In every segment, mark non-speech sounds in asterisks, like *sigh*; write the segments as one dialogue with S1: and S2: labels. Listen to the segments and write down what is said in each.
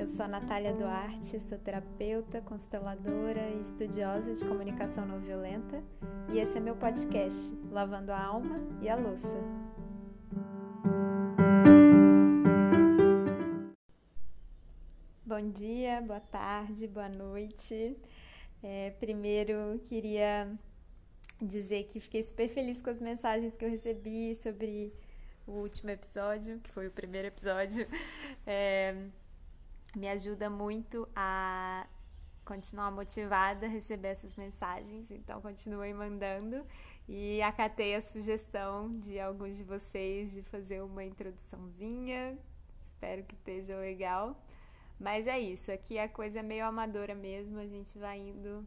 S1: eu sou a Natália Duarte, sou terapeuta, consteladora e estudiosa de comunicação não violenta, e esse é meu podcast, Lavando a Alma e a Louça. Bom dia, boa tarde, boa noite. É, primeiro, queria dizer que fiquei super feliz com as mensagens que eu recebi sobre o último episódio, que foi o primeiro episódio. É, me ajuda muito a continuar motivada a receber essas mensagens, então continuem mandando e acatei a sugestão de alguns de vocês de fazer uma introduçãozinha. Espero que esteja legal. Mas é isso, aqui a coisa é meio amadora mesmo, a gente vai indo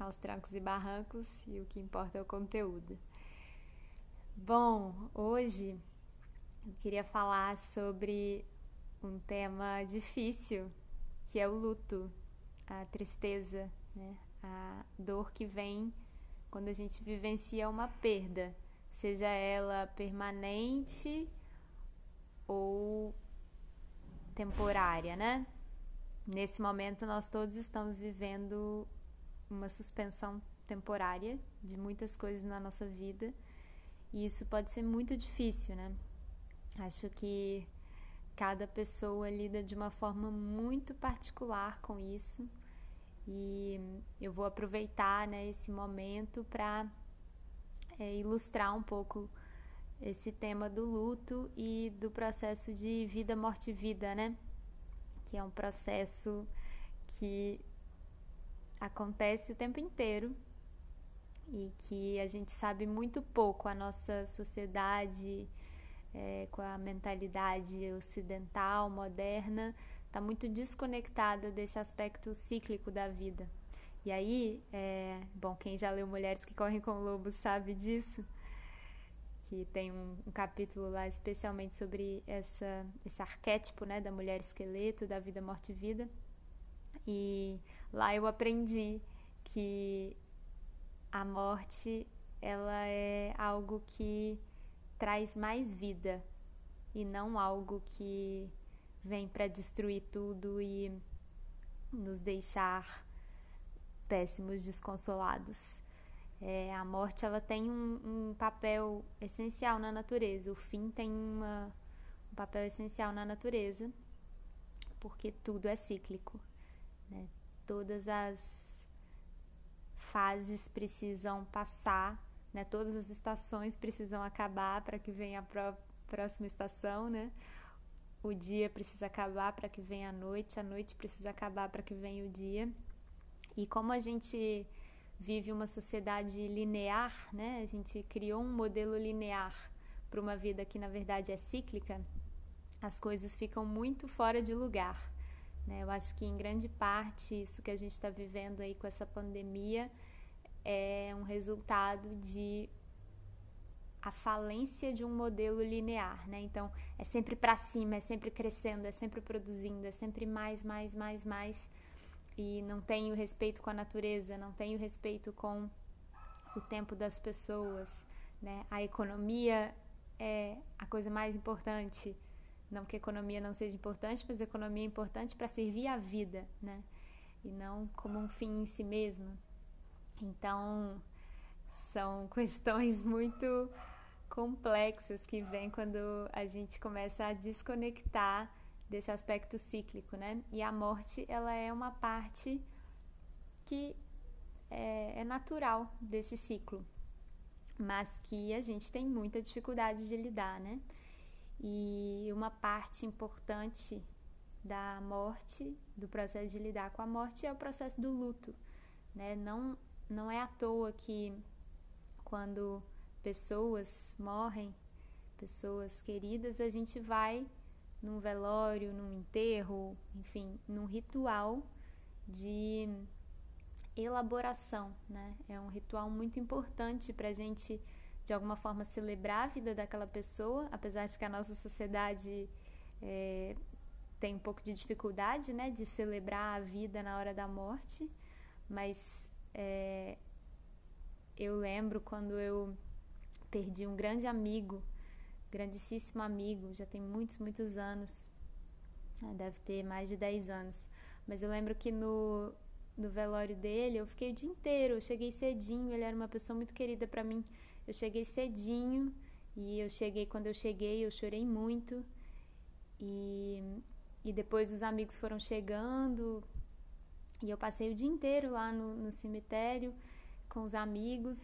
S1: aos trancos e barrancos e o que importa é o conteúdo. Bom, hoje eu queria falar sobre um tema difícil, que é o luto, a tristeza, né? a dor que vem quando a gente vivencia uma perda, seja ela permanente ou temporária, né? Nesse momento nós todos estamos vivendo uma suspensão temporária de muitas coisas na nossa vida e isso pode ser muito difícil, né? Acho que cada pessoa lida de uma forma muito particular com isso e eu vou aproveitar né, esse momento para é, ilustrar um pouco esse tema do luto e do processo de vida, morte e vida, né? Que é um processo que acontece o tempo inteiro e que a gente sabe muito pouco. A nossa sociedade, é, com a mentalidade ocidental, moderna, está muito desconectada desse aspecto cíclico da vida. E aí, é, bom, quem já leu Mulheres que Correm com Lobos sabe disso que tem um, um, capítulo lá especialmente sobre essa, esse arquétipo né, da mulher esqueleto, da vida, morte e vida. E lá eu aprendi que a morte ela é algo que traz mais vida e não algo que vem para destruir tudo e nos deixar péssimos, desconsolados. É, a morte ela tem um, um, papel essencial na natureza. O fim tem uma, um papel essencial na natureza, porque tudo é cíclico. Né? Todas as fases precisam passar, né? todas as estações precisam acabar para que venha a próxima estação. Né? O dia precisa acabar para que venha a noite, a noite precisa acabar para que venha o dia. E como a gente vive uma sociedade linear, né? A gente criou um modelo linear para uma vida que na verdade é cíclica. As coisas ficam muito fora de lugar. Né? Eu acho que em grande parte isso que a gente está vivendo aí com essa pandemia é um resultado de a falência de um modelo linear, né? Então é sempre para cima, é sempre crescendo, é sempre produzindo, é sempre mais, mais, mais, mais e não tenho respeito com a natureza, não tenho respeito com o tempo das pessoas, né? A economia é a coisa mais importante. Não que a economia não seja importante, mas a economia é importante para servir a vida, né? E não como um fim em si mesmo. Então, são *laughs* questões muito complexas que vêm quando a gente começa a desconectar desse aspecto cíclico, né? E a morte, ela é uma parte que é, é natural desse ciclo, mas que a gente tem muita dificuldade de lidar, né? E uma parte importante da morte, do processo de lidar com a morte, é o processo do luto, né? Não, não é à toa que quando pessoas morrem, pessoas queridas, a gente vai num velório, num enterro, enfim, num ritual de elaboração, né? É um ritual muito importante para a gente, de alguma forma, celebrar a vida daquela pessoa, apesar de que a nossa sociedade é, tem um pouco de dificuldade, né, de celebrar a vida na hora da morte, mas é, eu lembro quando eu perdi um grande amigo grandíssimo amigo, já tem muitos, muitos anos. Ah, deve ter mais de 10 anos. Mas eu lembro que no, no velório dele eu fiquei o dia inteiro. Eu cheguei cedinho, ele era uma pessoa muito querida para mim. Eu cheguei cedinho e eu cheguei, quando eu cheguei, eu chorei muito. E, e depois os amigos foram chegando. E eu passei o dia inteiro lá no, no cemitério com os amigos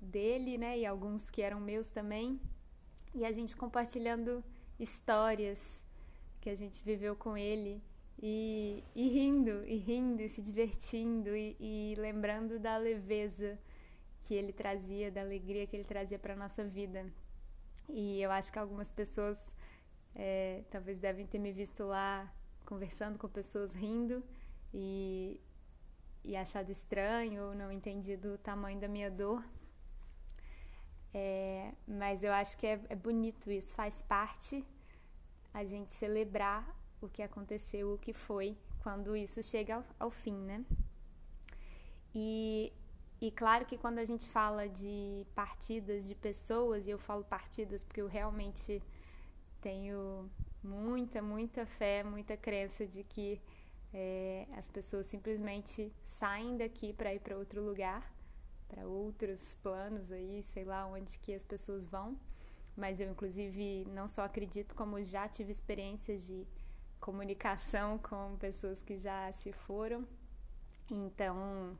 S1: dele, né? E alguns que eram meus também. E a gente compartilhando histórias que a gente viveu com ele. E, e rindo, e rindo, e se divertindo, e, e lembrando da leveza que ele trazia, da alegria que ele trazia para nossa vida. E eu acho que algumas pessoas é, talvez devem ter me visto lá conversando com pessoas rindo e, e achado estranho ou não entendido o tamanho da minha dor. É, mas eu acho que é, é bonito isso, faz parte a gente celebrar o que aconteceu, o que foi, quando isso chega ao, ao fim, né? E e claro que quando a gente fala de partidas de pessoas, e eu falo partidas porque eu realmente tenho muita, muita fé, muita crença de que é, as pessoas simplesmente saem daqui para ir para outro lugar, para outros planos aí, sei lá onde que as pessoas vão. Mas eu, inclusive, não só acredito, como já tive experiências de comunicação *laughs* com pessoas que já se foram. Então,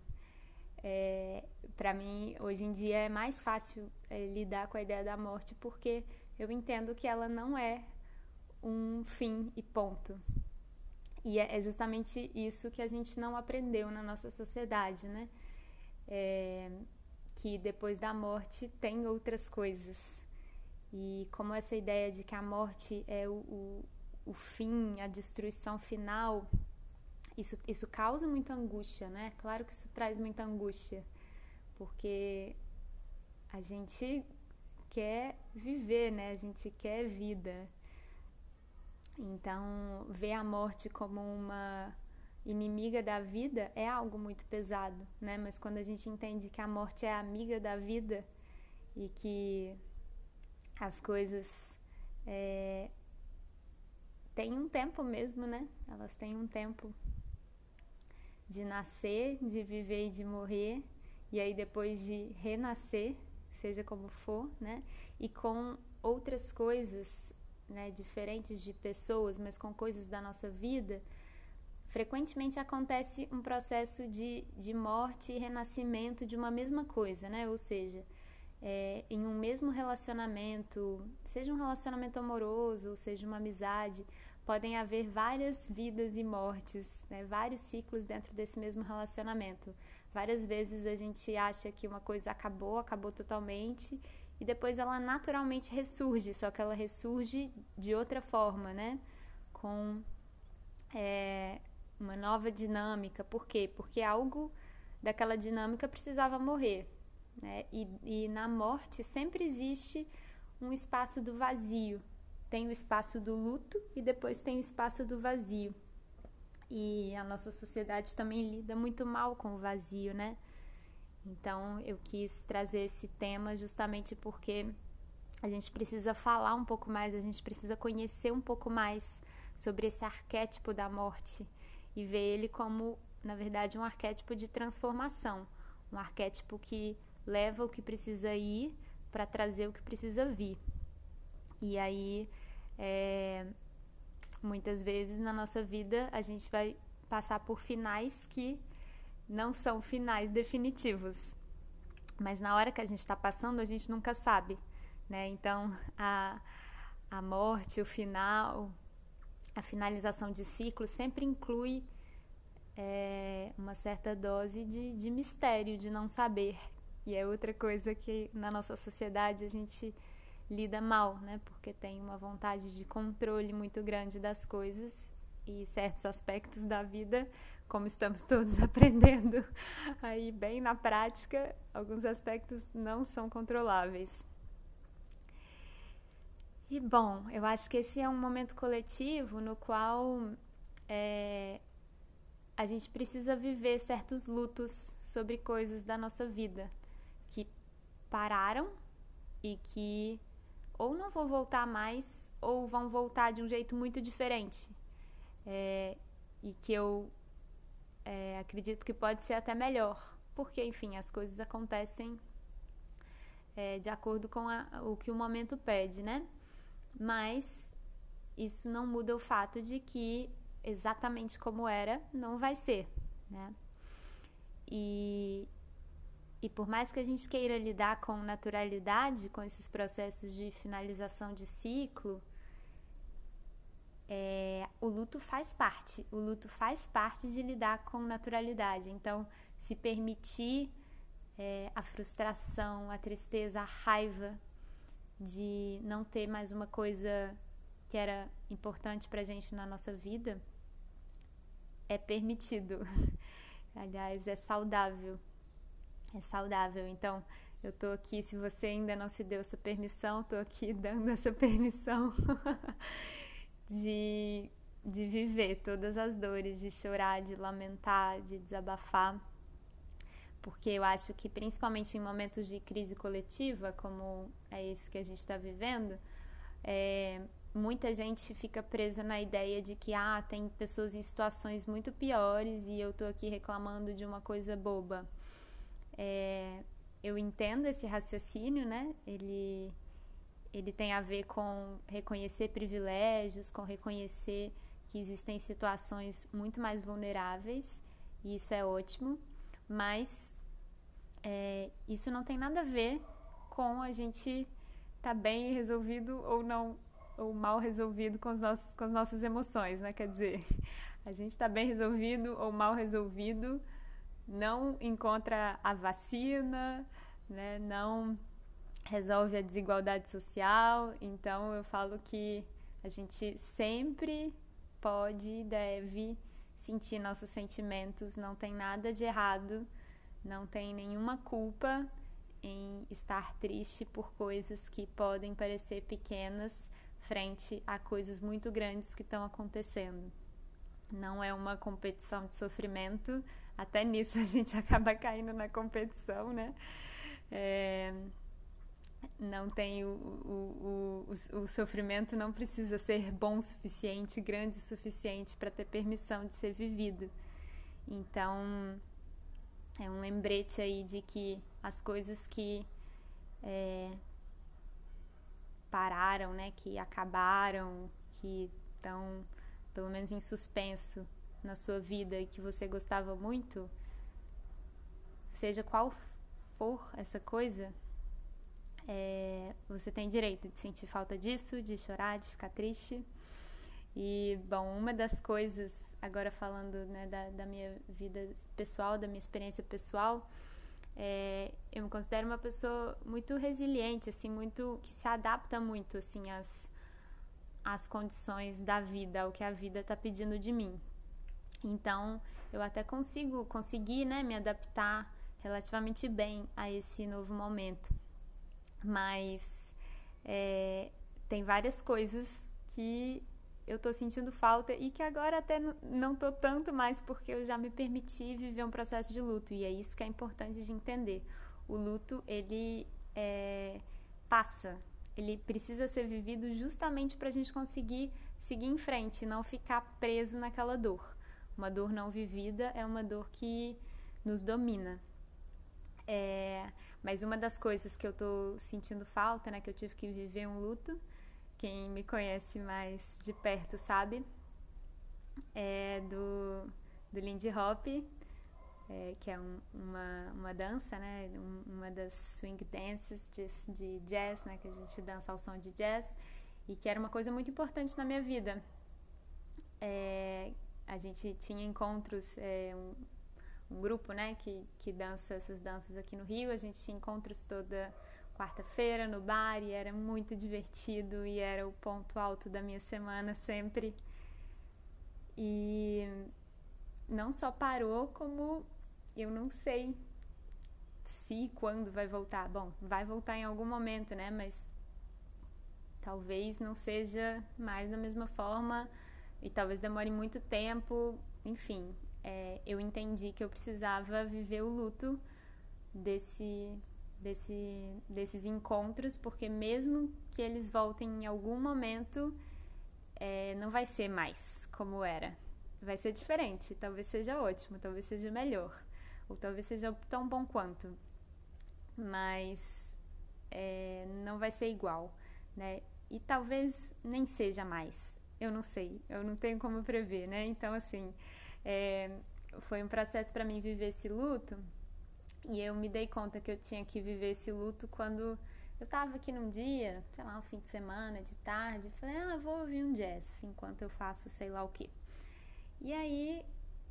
S1: é, para mim, hoje em dia é mais fácil é, lidar com a ideia da morte porque eu entendo que ela não é um fim e ponto. E é, é justamente isso que a gente não aprendeu na nossa sociedade, né? É, que depois da morte tem outras coisas. E como essa ideia de que a morte é o, o, o fim, a destruição final, isso, isso causa muita angústia, né? Claro que isso traz muita angústia, porque a gente quer viver, né? A gente quer vida. Então, ver a morte como uma inimiga da vida é algo muito pesado, né? Mas quando a gente entende que a morte é amiga da vida e que as coisas é, têm um tempo mesmo, né? Elas têm um tempo de nascer, de viver e de morrer, e aí depois de renascer, seja como for, né? E com outras coisas, né, diferentes de pessoas, mas com coisas da nossa vida, frequentemente acontece um processo de, de morte e renascimento de uma mesma coisa, né? Ou seja, é, em um mesmo relacionamento, seja um relacionamento amoroso, seja uma amizade, podem haver várias vidas e mortes, né? vários ciclos dentro desse mesmo relacionamento. Várias vezes a gente acha que uma coisa acabou, acabou totalmente, e depois ela naturalmente ressurge, só que ela ressurge de outra forma, né? Com é, uma nova dinâmica. Por quê? Porque algo daquela dinâmica precisava morrer. Né? E, e na morte sempre existe um espaço do vazio, tem o espaço do luto e depois tem o espaço do vazio. E a nossa sociedade também lida muito mal com o vazio, né? Então eu quis trazer esse tema justamente porque a gente precisa falar um pouco mais, a gente precisa conhecer um pouco mais sobre esse arquétipo da morte e ver ele como, na verdade, um arquétipo de transformação, um arquétipo que leva o que precisa ir para trazer o que precisa vir. E aí é, muitas vezes na nossa vida a gente vai passar por finais que não são finais definitivos. Mas na hora que a gente está passando, a gente nunca sabe. Né? Então, a, a morte, o final, a finalização de ciclo sempre inclui é, uma certa dose de, de mistério, de não saber. E é outra coisa que na nossa sociedade a gente lida mal, né? Porque tem uma vontade de controle muito grande das coisas e certos aspectos da vida, como estamos todos *laughs* aprendendo aí bem na prática, alguns aspectos não são controláveis. E bom, eu acho que esse é um momento coletivo no qual é, a gente precisa viver certos lutos sobre coisas da nossa vida que pararam e que ou não vão voltar mais ou vão voltar de um jeito muito diferente. é, e que eu é, acredito que pode ser até melhor, porque, enfim, as coisas acontecem é, de acordo com a, o que o momento pede, né? Mas isso não muda o fato de que exatamente como era não vai ser, né? E, e por mais que a gente queira lidar com naturalidade com esses processos de finalização de ciclo, é, o luto faz parte. O luto faz parte de lidar com naturalidade. Então, se permitir é, a frustração, a tristeza, a raiva de não ter mais uma coisa que era importante para gente na nossa vida, é permitido. *laughs* Aliás, é saudável. É saudável. Então, eu tô aqui, se você ainda não se deu essa permissão, tô aqui *laughs* dando essa permissão *laughs* de, de viver todas as dores, de chorar, de lamentar, de desabafar. Porque eu acho que, principalmente em momentos de crise coletiva, como é esse que a gente está vivendo, é, muita gente fica presa na ideia de que ah, tem pessoas em situações muito piores e eu tô aqui reclamando de uma coisa boba. É, eu entendo esse raciocínio, né? Ele ele tem a ver com reconhecer privilégios, com reconhecer que existem situações muito mais vulneráveis, e isso é ótimo, mas é, isso não tem nada a ver com a gente estar tá bem resolvido ou não, ou mal resolvido com, os nossos, com as nossas emoções, né? Quer dizer, a gente está bem resolvido ou mal resolvido, não encontra a vacina, né? Não resolve a desigualdade social. Então eu falo que a gente sempre pode e deve sentir nossos sentimentos, não tem nada de errado, não tem nenhuma culpa em estar triste por coisas que podem parecer pequenas frente a coisas muito grandes que estão acontecendo. Não é uma competição de sofrimento, até nisso a gente *laughs* acaba caindo na competição, né? É, não tem o, o, o, o, sofrimento não precisa ser bom o suficiente, grande o suficiente para ter permissão de ser vivido. Então é um lembrete aí de que as coisas que é, pararam, né, que acabaram, que estão pelo menos em suspenso na sua vida e que você gostava muito, seja qual for essa coisa, é, você tem direito de sentir falta disso, de chorar, de ficar triste. E, bom, uma das coisas, agora falando né, da, da minha vida pessoal, da minha experiência pessoal, é, eu me considero uma pessoa muito resiliente, assim, muito que se adapta muito, assim, às, às condições da vida, ao que a vida está pedindo de mim. Então, eu até consigo conseguir, né, me adaptar relativamente bem a esse novo momento mas é, tem várias coisas que eu tô sentindo falta e que agora até não tô tanto mais porque eu já me permiti viver um processo de luto e é isso que é importante de entender. O luto ele é, passa, ele precisa ser vivido justamente para a gente conseguir seguir em frente, não ficar preso naquela dor. Uma dor não vivida é uma dor que nos domina. É, mas uma das coisas que eu tô sentindo falta, né, que eu tive que viver um luto, quem me conhece mais de perto sabe, é do, do Lindy Hop, é, que é um, uma, uma dança, né, um, uma das swing dances de, de jazz, né, que a gente dança ao som de jazz, e que era uma coisa muito importante na minha vida. É, a gente tinha encontros, é, um, grupo, né, que, que dança essas danças aqui no Rio. A gente tinha encontros toda quarta-feira no bar e era muito divertido e era o ponto alto da minha semana sempre. E não só parou, como eu não sei se quando vai voltar. Bom, vai voltar em algum momento, né? Mas talvez não seja mais da mesma forma e talvez demore muito tempo. Enfim, é, eu entendi que eu precisava viver o luto desse, desse, desses encontros, porque mesmo que eles voltem em algum momento, é, não vai ser mais como era. Vai ser diferente. Talvez seja ótimo, talvez seja melhor. Ou talvez seja tão bom quanto. Mas é, não vai ser igual, né? E talvez nem seja mais. Eu não sei. Eu não tenho como prever, né? Então, assim, é, foi um processo para mim viver esse luto. E eu me dei conta que eu tinha que viver esse luto quando eu tava aqui num dia, sei lá, um fim de semana, de tarde, falei, ah, vou ouvir um jazz enquanto eu faço sei lá o que. E aí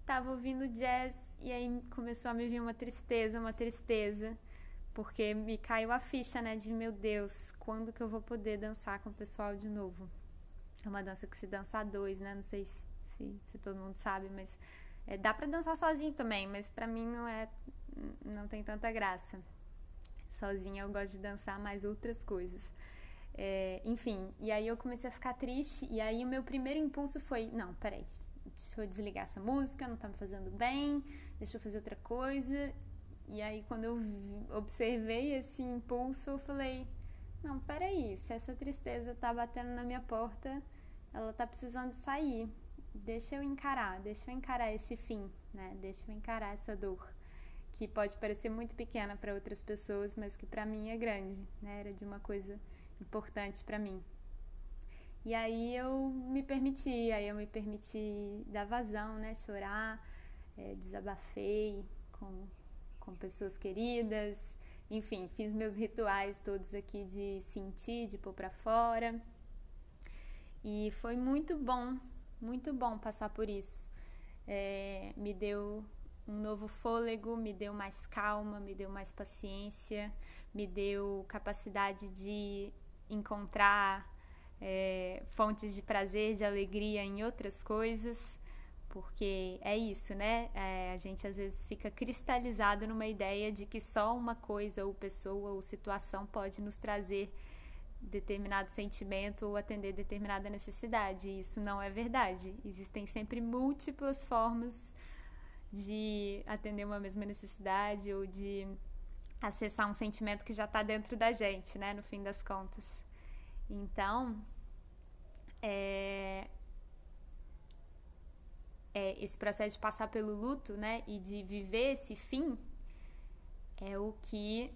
S1: tava ouvindo jazz e aí começou a me vir uma tristeza, uma tristeza, porque me caiu a ficha, né, de meu Deus, quando que eu vou poder dançar com o pessoal de novo? É uma dança que se dança a dois, né? Não sei se, se, se todo mundo sabe, mas é, dá para dançar sozinho também, mas para mim não é, não tem tanta graça. Sozinha eu gosto de dançar mais outras coisas. É, enfim, e aí eu comecei a ficar triste, e aí o meu primeiro impulso foi: não, peraí, deixa eu desligar essa música, não tá me fazendo bem, deixa eu fazer outra coisa. E aí, quando eu observei esse impulso, eu falei: não, peraí, se essa tristeza tá batendo na minha porta, ela tá precisando sair. Deixa eu encarar, deixa eu encarar esse fim, né? Deixa eu encarar essa dor que pode parecer muito pequena para outras pessoas, mas que para mim é grande, né? Era de uma coisa importante para mim. E aí eu me permiti, aí eu me permiti dar vazão, né? Chorar, é, desabafei com, com pessoas queridas, enfim, fiz meus rituais todos aqui de sentir, de pôr para fora. E foi muito bom, muito bom passar por isso. É, me deu um novo fôlego, me deu mais calma, me deu mais paciência, me deu capacidade de encontrar é, fontes de prazer, de alegria em outras coisas, porque é isso, né? É, a gente às vezes fica cristalizado numa ideia de que só uma coisa, ou pessoa, ou situação pode nos trazer determinado sentimento ou atender determinada necessidade. E isso não é verdade. Existem sempre múltiplas formas de atender uma mesma necessidade ou de acessar um sentimento que já está dentro da gente, né, no fim das contas. Então, é, é, esse processo de passar pelo luto, né, e de viver esse fim, é o que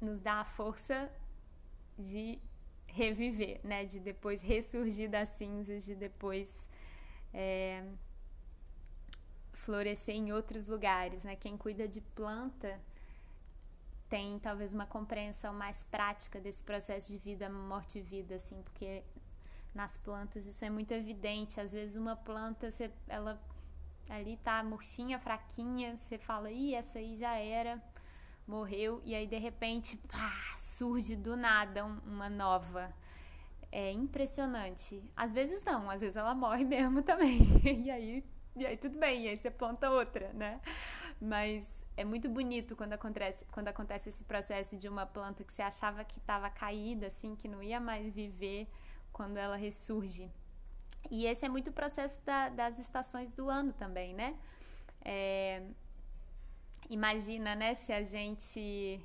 S1: nos dá a força de reviver, né, de depois ressurgir das cinzas, de depois é, florescer em outros lugares, né? Quem cuida de planta tem talvez uma compreensão mais prática desse processo de vida, morte e vida, assim, porque nas plantas isso é muito evidente. Às vezes uma planta, você, ela ali tá murchinha, fraquinha, você fala, ih, essa aí já era, morreu, e aí de repente, pá, surge do nada uma nova. É impressionante. Às vezes não, às vezes ela morre mesmo também. *laughs* e aí e aí tudo bem, e aí você planta outra, né? Mas é muito bonito quando acontece, quando acontece esse processo de uma planta que você achava que estava caída, assim, que não ia mais viver, quando ela ressurge. E esse é muito o processo da, das estações do ano também, né? É, imagina, né, se a gente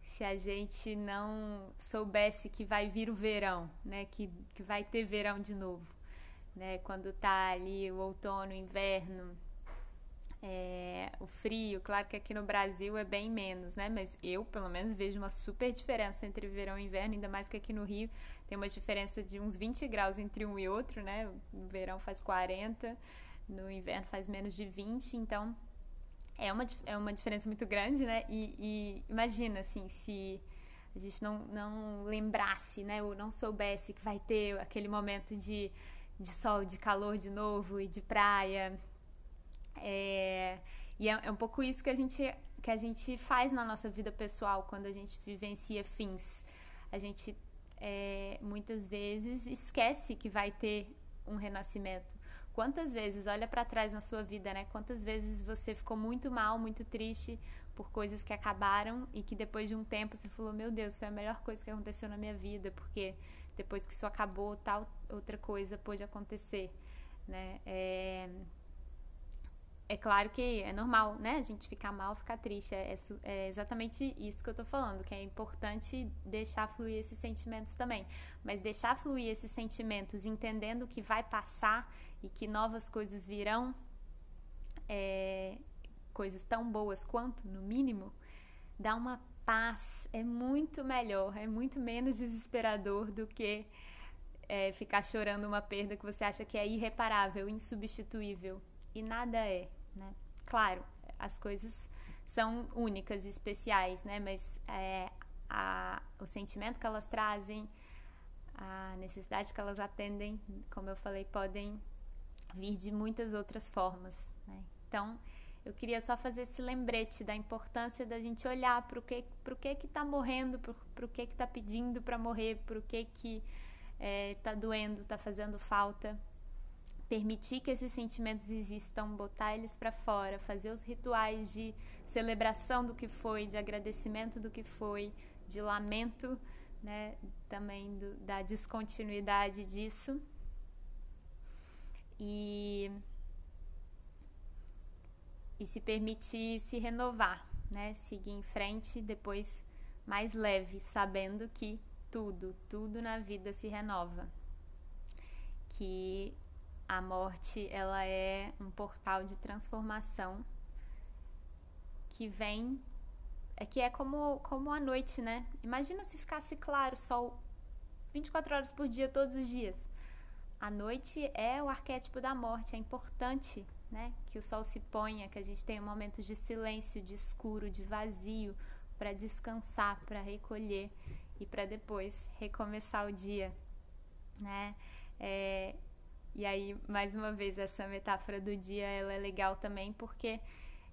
S1: se a gente não soubesse que vai vir o verão, né, que, que vai ter verão de novo né? Quando tá ali o outono, o inverno, é, o frio, claro que aqui no Brasil é bem menos, né? Mas eu, pelo menos, vejo uma super diferença entre verão e inverno, ainda mais que aqui no Rio tem uma diferença de uns 20 graus entre um e outro, né? No verão faz 40, no inverno faz menos de 20, então é uma, é uma diferença muito grande, né? E, e imagina, assim, se a gente não, não lembrasse, né? Ou não soubesse que vai ter aquele momento de de sol, de calor de novo e de praia. É, e é, é, um pouco isso que a, gente, que a gente faz na nossa vida pessoal quando a gente vivencia fins. A gente é, muitas vezes esquece que vai ter um renascimento. Quantas vezes, olha para trás na sua vida, né? Quantas vezes você ficou muito mal, muito triste por coisas que acabaram e que depois de um tempo você falou: Meu Deus, foi a melhor coisa que aconteceu na minha vida, porque depois que isso acabou, tal outra coisa pôde acontecer, né? É... é claro que é normal, né? A gente ficar mal, ficar triste. É, é, é, exatamente isso que eu tô falando, que é importante deixar fluir esses sentimentos também. Mas deixar fluir esses sentimentos, entendendo que vai passar e que novas coisas virão, é, coisas tão boas quanto, no mínimo, dá uma paz. É muito melhor, é muito menos desesperador do que é, ficar chorando uma perda que você acha que é irreparável, insubstituível. E nada é né? Claro, as coisas são únicas e especiais, né? Mas é, a, o sentimento que elas trazem, a necessidade que elas atendem, como eu falei, podem vir de muitas outras formas, né? Então, eu queria só fazer esse lembrete da importância da gente olhar para o que para o que que está morrendo, para o que que está pedindo para morrer, para o que que está é, doendo, está fazendo falta permitir que esses sentimentos existam, botar eles para fora, fazer os rituais de celebração do que foi, de agradecimento do que foi, de lamento, né, também do, da descontinuidade disso. E e se permitir se renovar, né? Seguir em frente, depois mais leve, sabendo que tudo, tudo na vida se renova. Que a morte ela é um portal de transformação que vem é que é como como a noite, né? Imagina se ficasse claro sol 24 horas por dia todos os dias. A noite é o arquétipo da morte, é importante, né, que o sol se ponha, que a gente tenha momentos de silêncio, de escuro, de vazio para descansar, para recolher e para depois recomeçar o dia, né? É, e aí, mais uma vez, essa metáfora do dia ela é legal também porque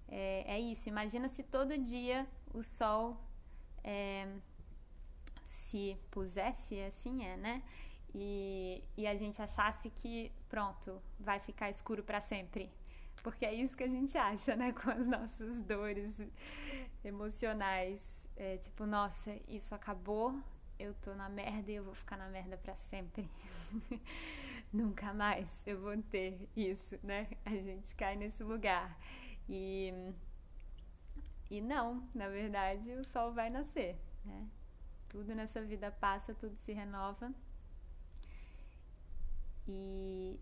S1: é, é isso. Imagina se todo dia o sol é, se pusesse, assim é, né? E, e a gente achasse que, pronto, vai ficar escuro para sempre. Porque é isso que a gente acha, né? *laughs* Com as nossas dores emocionais. É tipo, nossa, isso acabou, eu tô na merda e eu vou ficar na merda para sempre. *laughs* nunca mais eu vou ter isso, né? A gente cai nesse lugar. E, e não, na verdade, o sol vai nascer, né? Tudo nessa vida passa, tudo se renova. E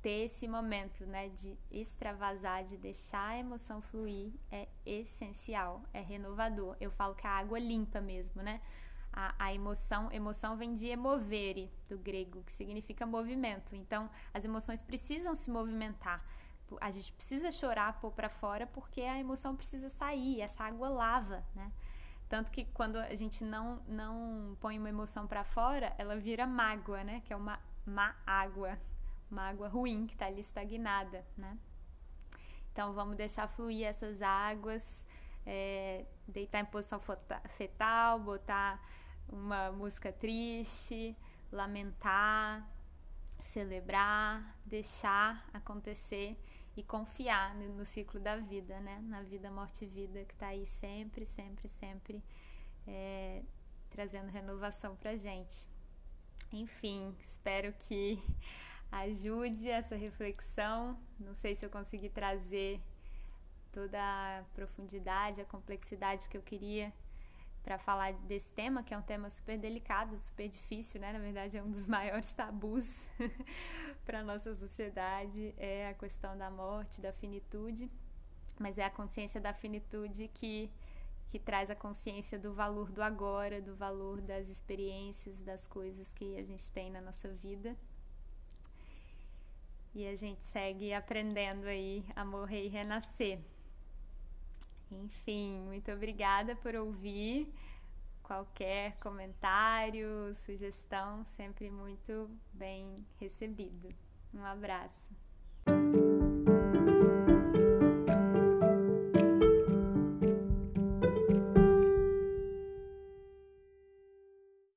S1: ter esse momento, né, de extravasar, de deixar a emoção fluir é essencial, é renovador. Eu falo que a água limpa mesmo, né? A, a emoção, emoção vem de emovere, do grego, que significa movimento. Então, as emoções precisam se movimentar. A gente precisa chorar, pôr para fora, porque a emoção precisa sair, essa água lava, né? Tanto que quando a gente não, não põe uma emoção para fora, ela vira mágoa, né? Que é uma má água, uma água ruim que está ali estagnada, né? Então vamos deixar fluir essas águas, é, deitar em posição fetal, botar uma música triste, lamentar, celebrar, deixar acontecer e confiar no, ciclo da vida, né? Na vida, morte e vida que está aí sempre, sempre, sempre é, trazendo renovação para gente. Enfim, espero que *laughs* ajude essa reflexão. Não sei se eu consegui trazer toda a profundidade, a complexidade que eu queria para falar desse tema, que é um tema super delicado, super difícil, né? Na verdade, é um dos *laughs* maiores tabus *laughs* para a nossa sociedade, é a questão da morte, da finitude, mas é a consciência da finitude que que traz a consciência do valor do agora, do valor das experiências, das coisas que a gente tem na nossa vida. E a gente segue aprendendo aí a morrer e renascer. Enfim, muito obrigada por ouvir. Qualquer comentário, sugestão, sempre muito bem recebido. Um abraço.